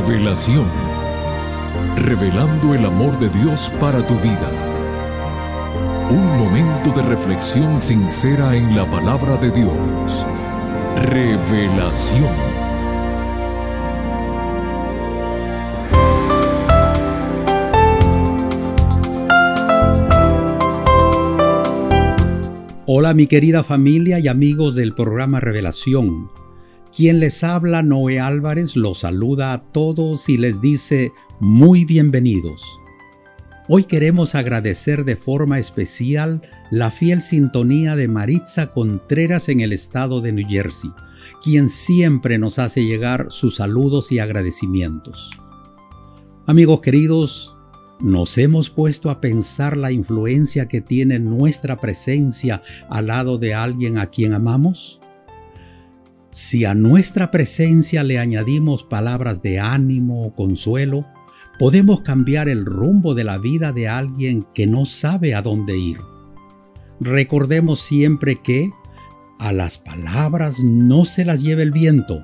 Revelación. Revelando el amor de Dios para tu vida. Un momento de reflexión sincera en la palabra de Dios. Revelación. Hola mi querida familia y amigos del programa Revelación. Quien les habla, Noé Álvarez, los saluda a todos y les dice muy bienvenidos. Hoy queremos agradecer de forma especial la fiel sintonía de Maritza Contreras en el estado de New Jersey, quien siempre nos hace llegar sus saludos y agradecimientos. Amigos queridos, ¿nos hemos puesto a pensar la influencia que tiene nuestra presencia al lado de alguien a quien amamos? Si a nuestra presencia le añadimos palabras de ánimo o consuelo, podemos cambiar el rumbo de la vida de alguien que no sabe a dónde ir. Recordemos siempre que a las palabras no se las lleva el viento.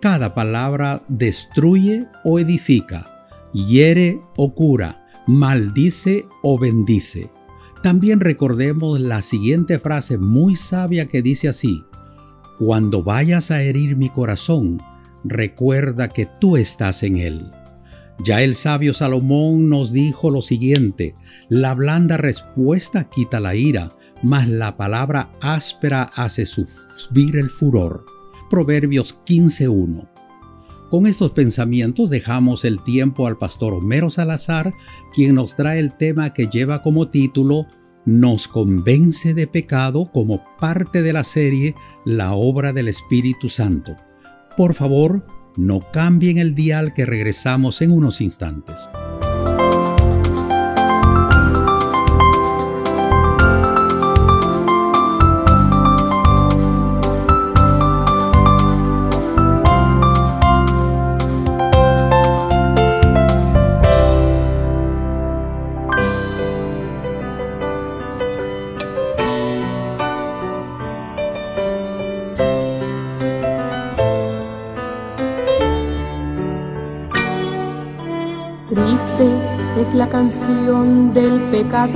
Cada palabra destruye o edifica, hiere o cura, maldice o bendice. También recordemos la siguiente frase muy sabia que dice así, cuando vayas a herir mi corazón, recuerda que tú estás en él. Ya el sabio Salomón nos dijo lo siguiente, la blanda respuesta quita la ira, mas la palabra áspera hace subir el furor. Proverbios 15.1. Con estos pensamientos dejamos el tiempo al pastor Homero Salazar, quien nos trae el tema que lleva como título nos convence de pecado como parte de la serie La obra del Espíritu Santo. Por favor, no cambien el dial que regresamos en unos instantes. Es la canción del pecador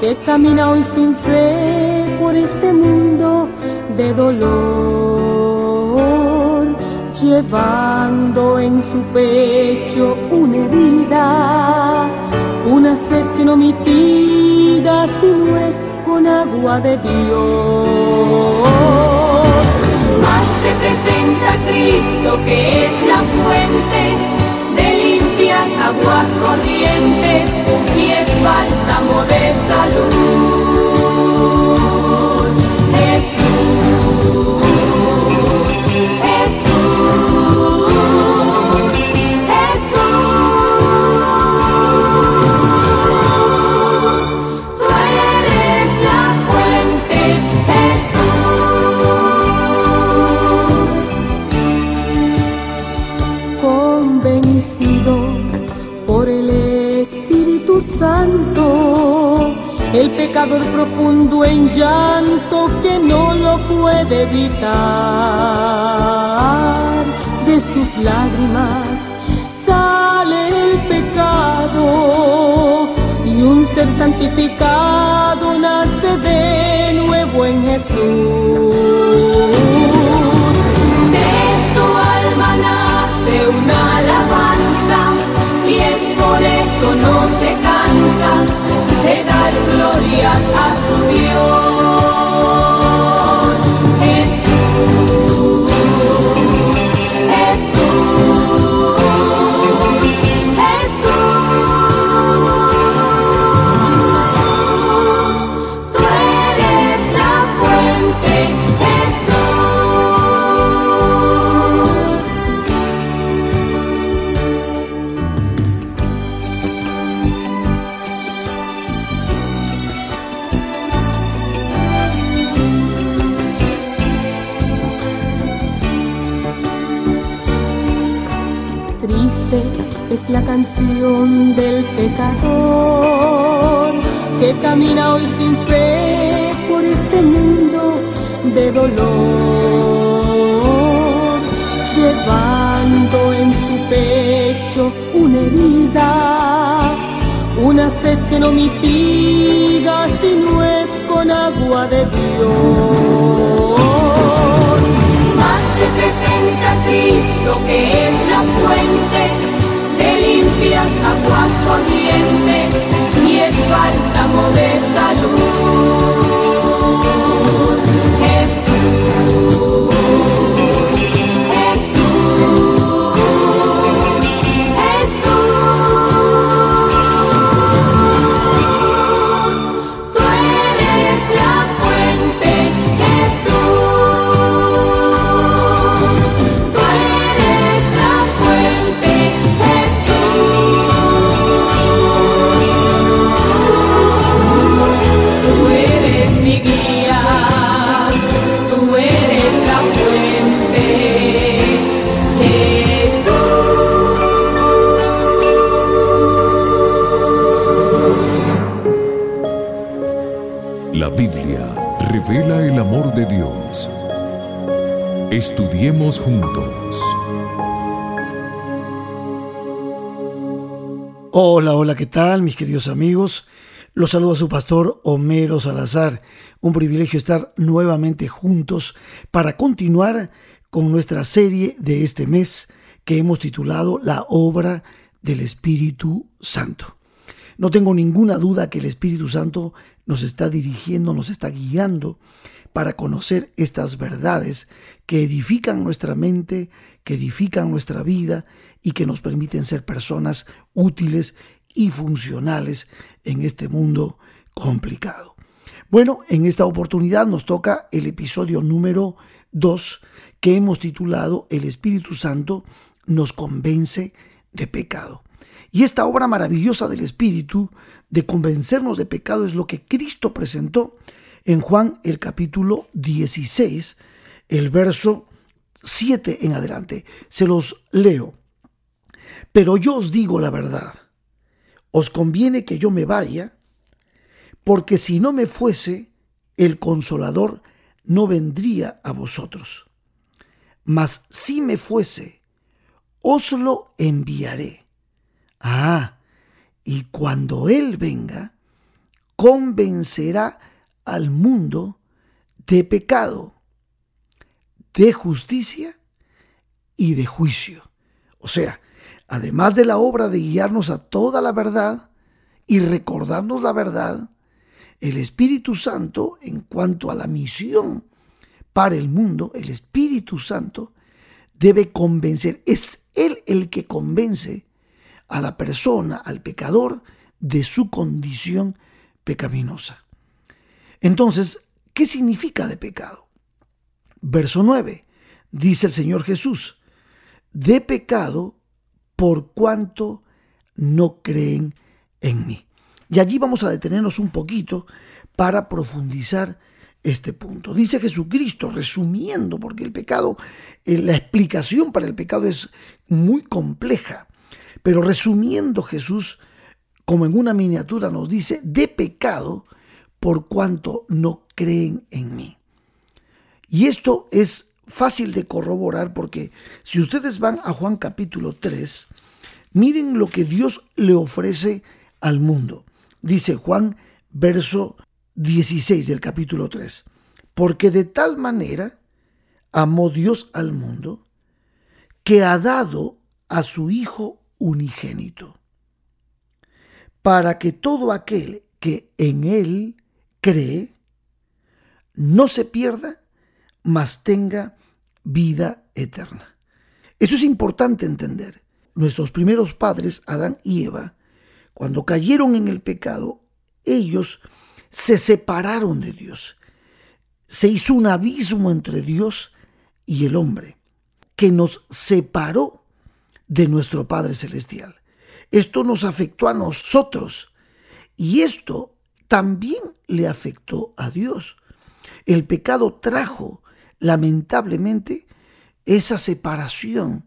que camina hoy sin fe por este mundo de dolor, llevando en su pecho una herida, una sed que no mitiga si no es con agua de Dios. Más se presenta Cristo que es la fuente corrientes y es bálsamo de salud. Profundo en llanto que no lo puede evitar. De sus lágrimas sale el pecado y un ser santificado nace de nuevo en Jesús. De su alma nace una alabanza y es por eso no se cansa glorias a su Dios. Dios. Más se presenta Cristo que es la fuente de limpias aguas corrientes y es bálsamo de Estudiemos juntos. Hola, hola, ¿qué tal mis queridos amigos? Los saluda su pastor Homero Salazar. Un privilegio estar nuevamente juntos para continuar con nuestra serie de este mes que hemos titulado La obra del Espíritu Santo. No tengo ninguna duda que el Espíritu Santo nos está dirigiendo, nos está guiando para conocer estas verdades que edifican nuestra mente, que edifican nuestra vida y que nos permiten ser personas útiles y funcionales en este mundo complicado. Bueno, en esta oportunidad nos toca el episodio número 2 que hemos titulado El Espíritu Santo nos convence de pecado. Y esta obra maravillosa del Espíritu de convencernos de pecado es lo que Cristo presentó en Juan el capítulo 16, el verso 7 en adelante. Se los leo. Pero yo os digo la verdad. Os conviene que yo me vaya, porque si no me fuese, el consolador no vendría a vosotros. Mas si me fuese, os lo enviaré. Ah, y cuando Él venga, convencerá al mundo de pecado, de justicia y de juicio. O sea, además de la obra de guiarnos a toda la verdad y recordarnos la verdad, el Espíritu Santo, en cuanto a la misión para el mundo, el Espíritu Santo debe convencer, es Él el que convence a la persona, al pecador, de su condición pecaminosa. Entonces, ¿qué significa de pecado? Verso 9, dice el Señor Jesús, de pecado por cuanto no creen en mí. Y allí vamos a detenernos un poquito para profundizar este punto. Dice Jesucristo, resumiendo, porque el pecado, eh, la explicación para el pecado es muy compleja, pero resumiendo Jesús, como en una miniatura nos dice, de pecado por cuanto no creen en mí. Y esto es fácil de corroborar porque si ustedes van a Juan capítulo 3, miren lo que Dios le ofrece al mundo. Dice Juan verso 16 del capítulo 3. Porque de tal manera amó Dios al mundo que ha dado a su Hijo unigénito, para que todo aquel que en Él cree, no se pierda, mas tenga vida eterna. Eso es importante entender. Nuestros primeros padres, Adán y Eva, cuando cayeron en el pecado, ellos se separaron de Dios. Se hizo un abismo entre Dios y el hombre, que nos separó de nuestro Padre Celestial. Esto nos afectó a nosotros y esto también le afectó a Dios. El pecado trajo, lamentablemente, esa separación.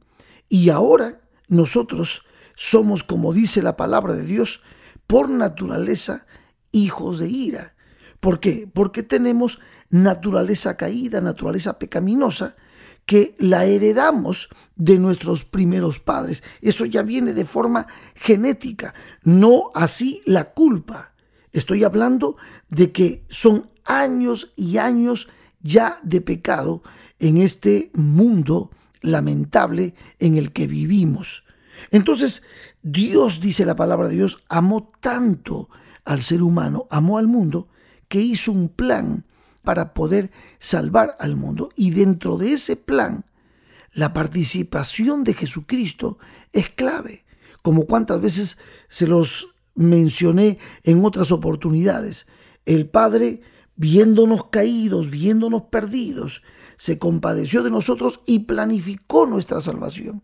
Y ahora nosotros somos, como dice la palabra de Dios, por naturaleza hijos de ira. ¿Por qué? Porque tenemos naturaleza caída, naturaleza pecaminosa, que la heredamos de nuestros primeros padres. Eso ya viene de forma genética, no así la culpa. Estoy hablando de que son años y años ya de pecado en este mundo lamentable en el que vivimos. Entonces, Dios, dice la palabra de Dios, amó tanto al ser humano, amó al mundo, que hizo un plan para poder salvar al mundo. Y dentro de ese plan, la participación de Jesucristo es clave, como cuantas veces se los mencioné en otras oportunidades. El Padre, viéndonos caídos, viéndonos perdidos, se compadeció de nosotros y planificó nuestra salvación.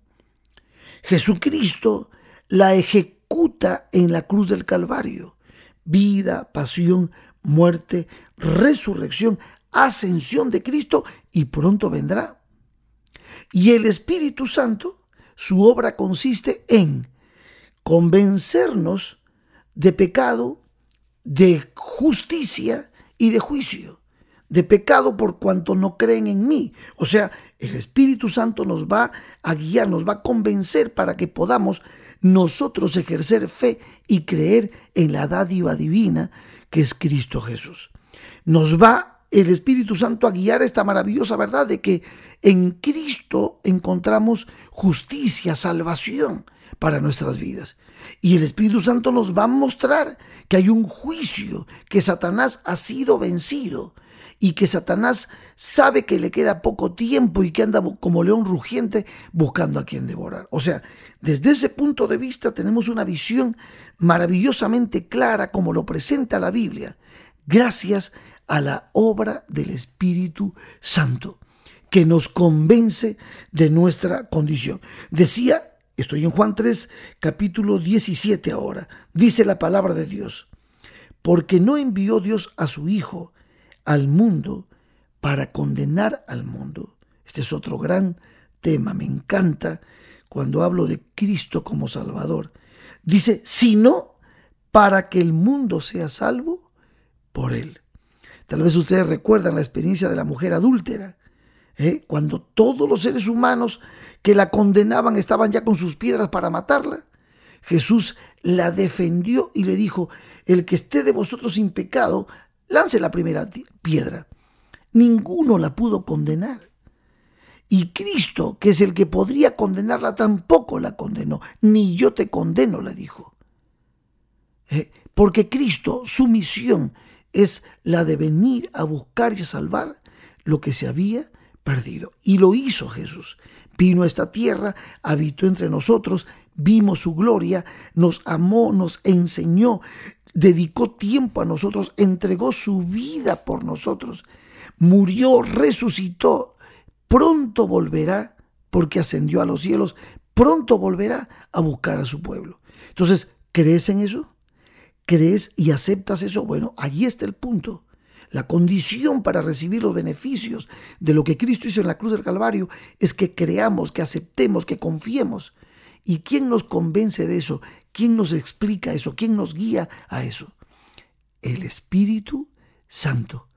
Jesucristo la ejecuta en la cruz del Calvario. Vida, pasión, muerte, resurrección, ascensión de Cristo y pronto vendrá. Y el Espíritu Santo, su obra consiste en convencernos de pecado, de justicia y de juicio de pecado por cuanto no creen en mí. O sea, el Espíritu Santo nos va a guiar, nos va a convencer para que podamos nosotros ejercer fe y creer en la dádiva divina que es Cristo Jesús. Nos va el Espíritu Santo a guiar esta maravillosa verdad de que en Cristo encontramos justicia, salvación para nuestras vidas. Y el Espíritu Santo nos va a mostrar que hay un juicio, que Satanás ha sido vencido y que Satanás sabe que le queda poco tiempo y que anda como león rugiente buscando a quien devorar. O sea, desde ese punto de vista tenemos una visión maravillosamente clara como lo presenta la Biblia, gracias a la obra del Espíritu Santo, que nos convence de nuestra condición. Decía, estoy en Juan 3, capítulo 17 ahora, dice la palabra de Dios, porque no envió Dios a su Hijo, al mundo para condenar al mundo. Este es otro gran tema, me encanta cuando hablo de Cristo como Salvador. Dice, sino para que el mundo sea salvo por él. Tal vez ustedes recuerdan la experiencia de la mujer adúltera, ¿eh? cuando todos los seres humanos que la condenaban estaban ya con sus piedras para matarla. Jesús la defendió y le dijo, el que esté de vosotros sin pecado, lance la primera piedra. Ninguno la pudo condenar. Y Cristo, que es el que podría condenarla, tampoco la condenó. Ni yo te condeno, le dijo. Eh, porque Cristo, su misión es la de venir a buscar y a salvar lo que se había perdido. Y lo hizo Jesús. Vino a esta tierra, habitó entre nosotros, vimos su gloria, nos amó, nos enseñó, dedicó tiempo a nosotros, entregó su vida por nosotros, murió, resucitó, pronto volverá porque ascendió a los cielos, pronto volverá a buscar a su pueblo. Entonces, ¿crees en eso? ¿Crees y aceptas eso? Bueno, allí está el punto. La condición para recibir los beneficios de lo que Cristo hizo en la cruz del Calvario es que creamos, que aceptemos, que confiemos. ¿Y quién nos convence de eso? ¿Quién nos explica eso? ¿Quién nos guía a eso? El Espíritu Santo.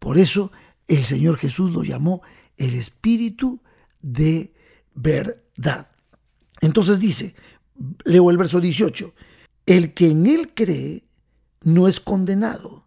Por eso el Señor Jesús lo llamó el Espíritu de verdad. Entonces dice, leo el verso 18, el que en él cree no es condenado,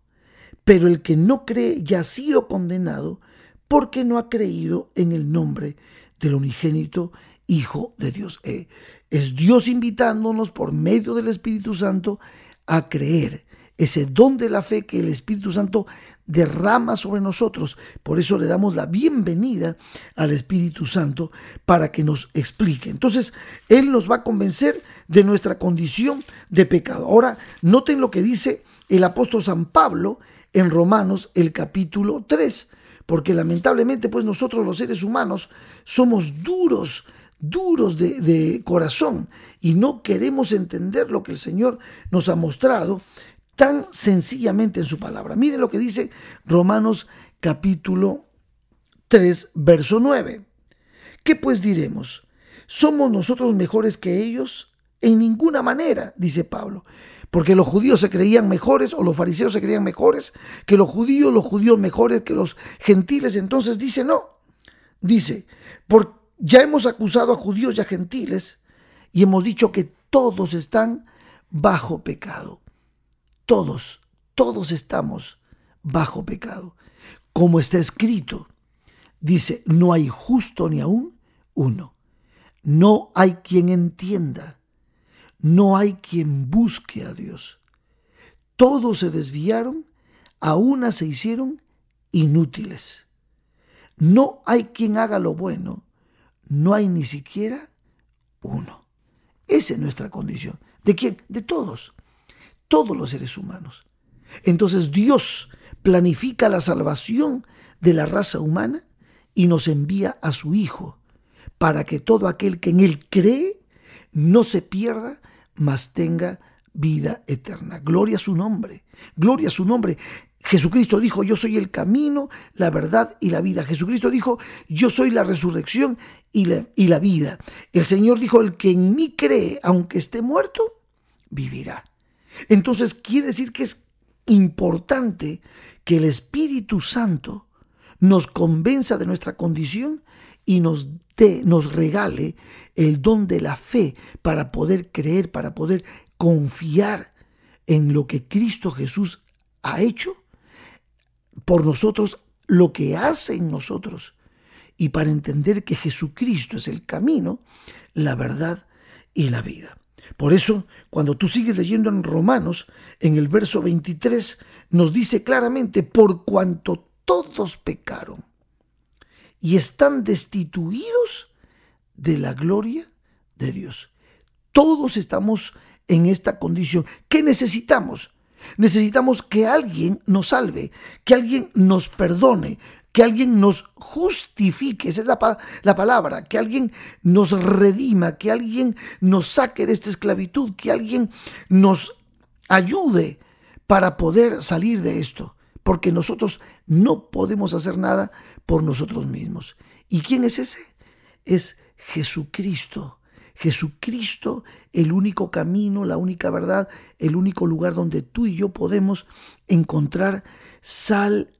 pero el que no cree ya ha sido condenado porque no ha creído en el nombre del unigénito Hijo de Dios. Eh, es Dios invitándonos por medio del Espíritu Santo a creer ese don de la fe que el Espíritu Santo derrama sobre nosotros. Por eso le damos la bienvenida al Espíritu Santo para que nos explique. Entonces, Él nos va a convencer de nuestra condición de pecado. Ahora, noten lo que dice el apóstol San Pablo en Romanos el capítulo 3, porque lamentablemente pues nosotros los seres humanos somos duros duros de, corazón y no queremos entender lo que el Señor nos ha mostrado tan sencillamente en su palabra. Mire lo que dice Romanos capítulo 3, verso 9. ¿Qué pues diremos? ¿Somos nosotros mejores que ellos? En ninguna manera, dice Pablo. Porque los judíos se creían mejores o los fariseos se creían mejores que los judíos, los judíos mejores que los gentiles. Entonces dice, no, Dice, ya hemos acusado a judíos y a gentiles y hemos dicho que todos están bajo pecado. Todos, todos estamos bajo pecado. Como está escrito, dice, no hay justo ni aún uno. No hay quien entienda. No hay quien busque a Dios. Todos se desviaron, a una se hicieron inútiles. No hay quien haga lo bueno, no hay ni siquiera uno. Esa es nuestra condición. ¿De quién? De todos. Todos los seres humanos. Entonces Dios planifica la salvación de la raza humana y nos envía a su Hijo para que todo aquel que en Él cree no se pierda, mas tenga vida eterna. Gloria a su nombre. Gloria a su nombre. Jesucristo dijo, yo soy el camino, la verdad y la vida. Jesucristo dijo, yo soy la resurrección y la, y la vida. El Señor dijo, el que en mí cree, aunque esté muerto, vivirá. Entonces quiere decir que es importante que el Espíritu Santo nos convenza de nuestra condición y nos dé, nos regale el don de la fe para poder creer, para poder confiar en lo que Cristo Jesús ha hecho por nosotros, lo que hace en nosotros y para entender que Jesucristo es el camino, la verdad y la vida. Por eso, cuando tú sigues leyendo en Romanos, en el verso 23, nos dice claramente, por cuanto todos pecaron y están destituidos de la gloria de Dios. Todos estamos en esta condición. ¿Qué necesitamos? Necesitamos que alguien nos salve, que alguien nos perdone, que alguien nos justifique, esa es la, la, palabra, que alguien nos redima, que alguien nos saque de esta esclavitud, que alguien nos ayude para poder salir de esto, porque nosotros no podemos hacer nada por nosotros mismos. ¿Y quién es ese? Es Jesucristo. Jesucristo, el único camino, la única verdad, el único lugar donde tú y yo podemos encontrar salvación.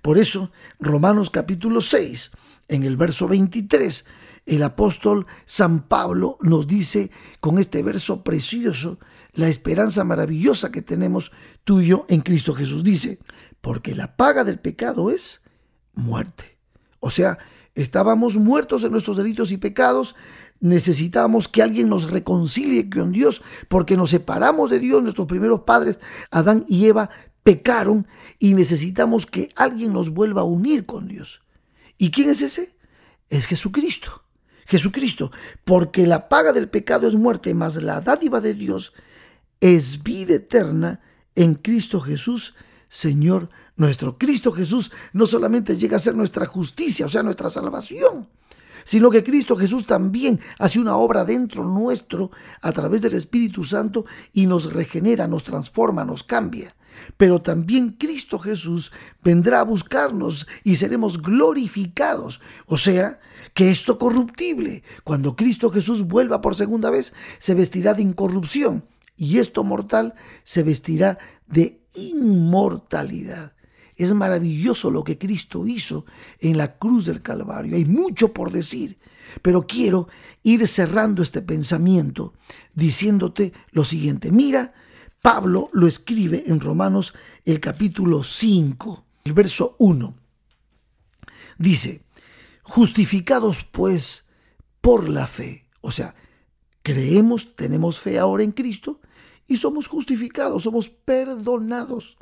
Por eso, Romanos capítulo 6, en el verso 23, el apóstol San Pablo nos dice con este verso precioso la esperanza maravillosa que tenemos tú y yo en Cristo Jesús. Dice, porque la paga del pecado es muerte. O sea, estábamos muertos en nuestros delitos y pecados, necesitamos que alguien nos reconcilie con Dios, porque nos separamos de Dios, nuestros primeros padres, Adán y Eva, pecaron y necesitamos que alguien nos vuelva a unir con Dios. ¿Y quién es ese? Es Jesucristo. Jesucristo, porque la paga del pecado es muerte, mas la dádiva de Dios es vida eterna en Cristo Jesús, Señor nuestro. Cristo Jesús no solamente llega a ser nuestra justicia, o sea, nuestra salvación, sino que Cristo Jesús también hace una obra dentro nuestro a través del Espíritu Santo y nos regenera, nos transforma, nos cambia. Pero también Cristo Jesús vendrá a buscarnos y seremos glorificados. O sea, que esto corruptible, cuando Cristo Jesús vuelva por segunda vez, se vestirá de incorrupción y esto mortal se vestirá de inmortalidad. Es maravilloso lo que Cristo hizo en la cruz del Calvario. Hay mucho por decir, pero quiero ir cerrando este pensamiento diciéndote lo siguiente. Mira, Pablo lo escribe en Romanos el capítulo 5, el verso 1. Dice, justificados pues por la fe. O sea, creemos, tenemos fe ahora en Cristo y somos justificados, somos perdonados.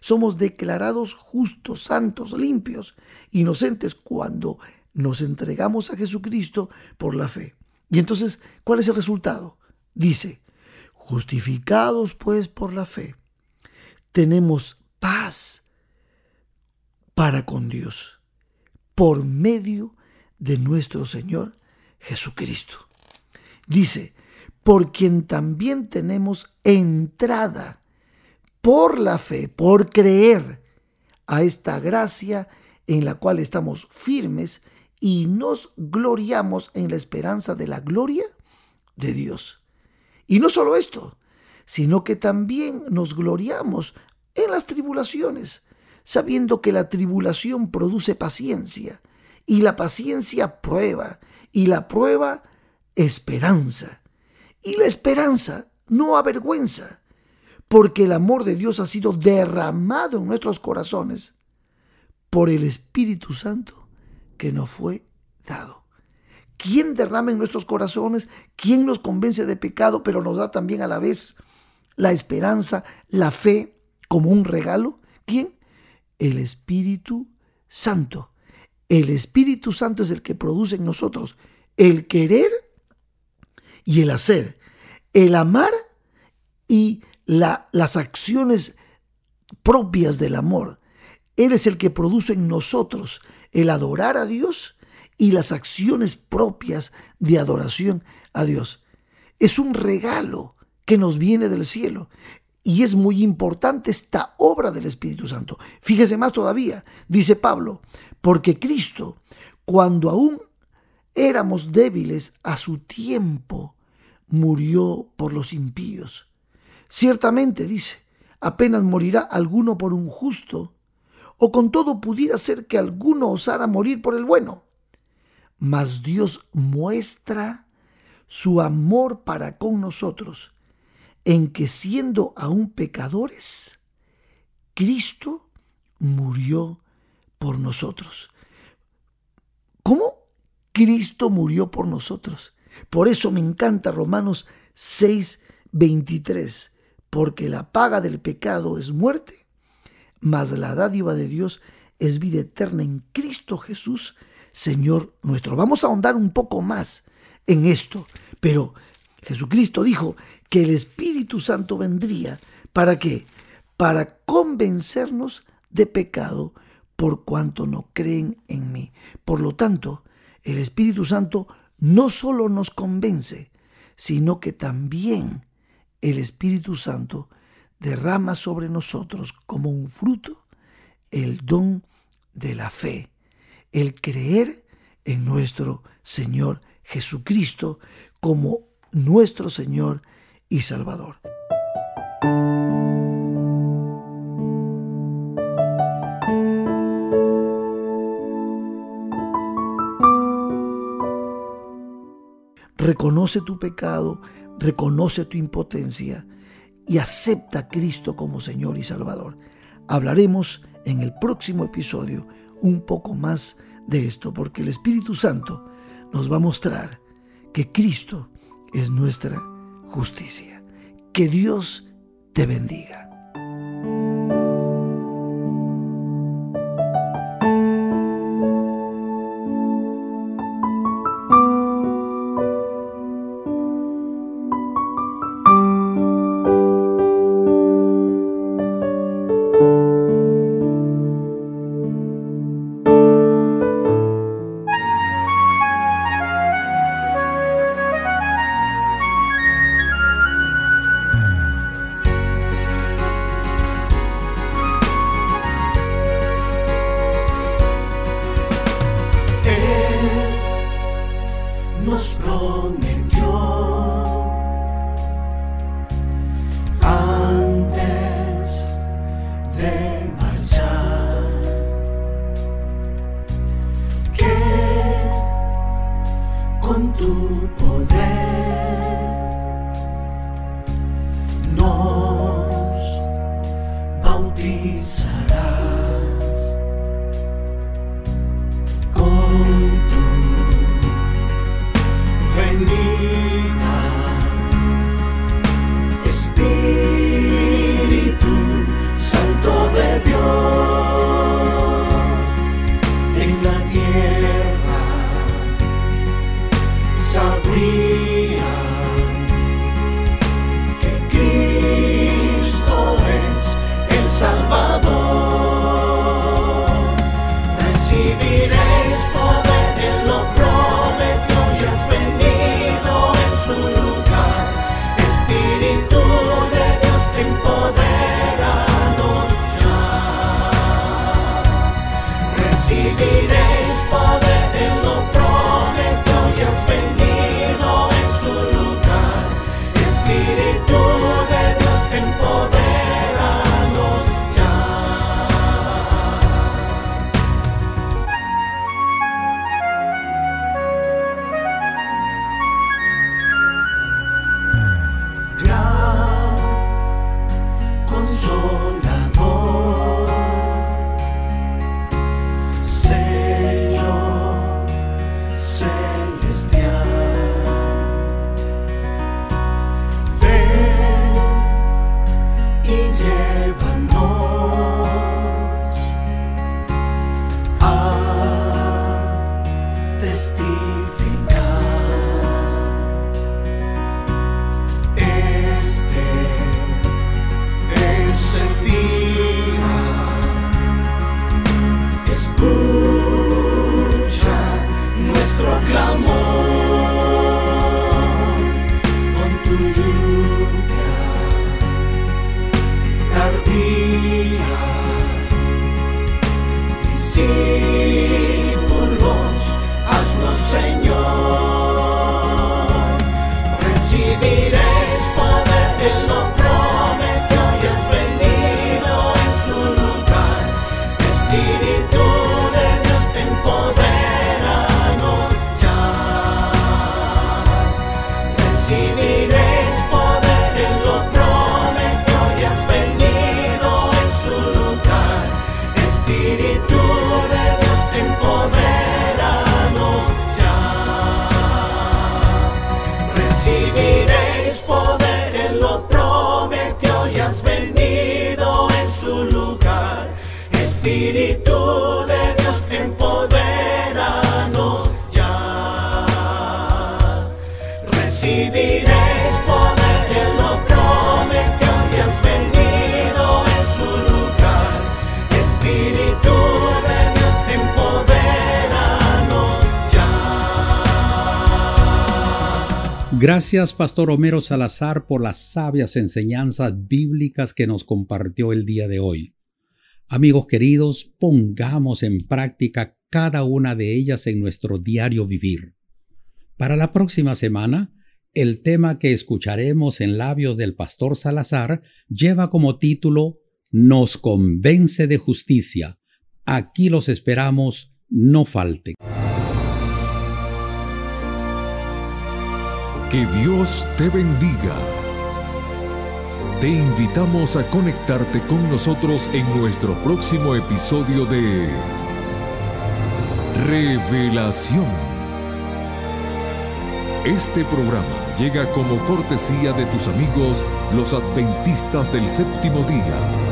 Somos declarados justos, santos, limpios, inocentes cuando nos entregamos a Jesucristo por la fe. Y entonces, ¿cuál es el resultado? Dice, justificados pues por la fe, tenemos paz para con Dios por medio de nuestro Señor Jesucristo. Dice, por quien también tenemos entrada por la fe, por creer a esta gracia en la cual estamos firmes y nos gloriamos en la esperanza de la gloria de Dios. Y no solo esto, sino que también nos gloriamos en las tribulaciones, sabiendo que la tribulación produce paciencia Y la paciencia prueba, y la prueba esperanza. Y la esperanza no avergüenza, porque el amor de Dios ha sido derramado en nuestros corazones por el Espíritu Santo que nos fue dado. ¿Quién derrama en nuestros corazones? ¿Quién nos convence de pecado, pero nos da también a la vez la esperanza, la fe como un regalo? ¿Quién? El Espíritu Santo. El Espíritu Santo es el que produce en nosotros el querer y el hacer, el amar y las acciones propias del amor. Él es el que produce en nosotros el adorar a Dios y las acciones propias de adoración a Dios. Es un regalo que nos viene del cielo. Y es muy importante esta obra del Espíritu Santo. Fíjese más todavía, dice Pablo, porque Cristo, cuando aún éramos débiles a su tiempo, murió por los impíos. Ciertamente, dice, apenas morirá alguno por un justo, o con todo pudiera ser que alguno osara morir por el bueno. Mas Dios muestra su amor para con nosotros, en que siendo aún pecadores, Cristo murió por nosotros. ¿Cómo? Cristo murió por nosotros. Por eso me encanta Romanos 6, 23, porque la paga del pecado es muerte, mas la dádiva de Dios es vida eterna en Cristo Jesús, Señor nuestro. Vamos a ahondar un poco más en esto, pero Jesucristo dijo que el Espíritu Santo vendría para qué? Para convencernos de pecado por cuanto no creen en mí. Por lo tanto, el Espíritu Santo no solo nos convence, sino que también el Espíritu Santo derrama sobre nosotros como un fruto el don de la fe, el creer en nuestro Señor Jesucristo como nuestro Señor y Salvador. Reconoce tu pecado, reconoce tu impotencia y acepta a Cristo como Señor y Salvador. Hablaremos en el próximo episodio un poco más de esto, porque el Espíritu Santo nos va a mostrar que Cristo es nuestra justicia. Que Dios te bendiga. Recibiréis poder, Él lo prometió y has venido en su lugar. Espíritu de Dios, empoderanos ya. Recibiréis poder, Él lo prometió y has venido en su lugar. Espíritu de Gracias, Pastor Homero Salazar, por las sabias enseñanzas bíblicas que nos compartió el día de hoy. Amigos queridos, pongamos en práctica cada una de ellas en nuestro diario vivir. Para la próxima semana, el tema que escucharemos en labios del Pastor Salazar lleva como título Nos convence de justicia. Aquí los esperamos, no falten. Que Dios te bendiga. Te invitamos a conectarte con nosotros en nuestro próximo episodio de Revelación. Este programa llega como cortesía de tus amigos los adventistas del séptimo día.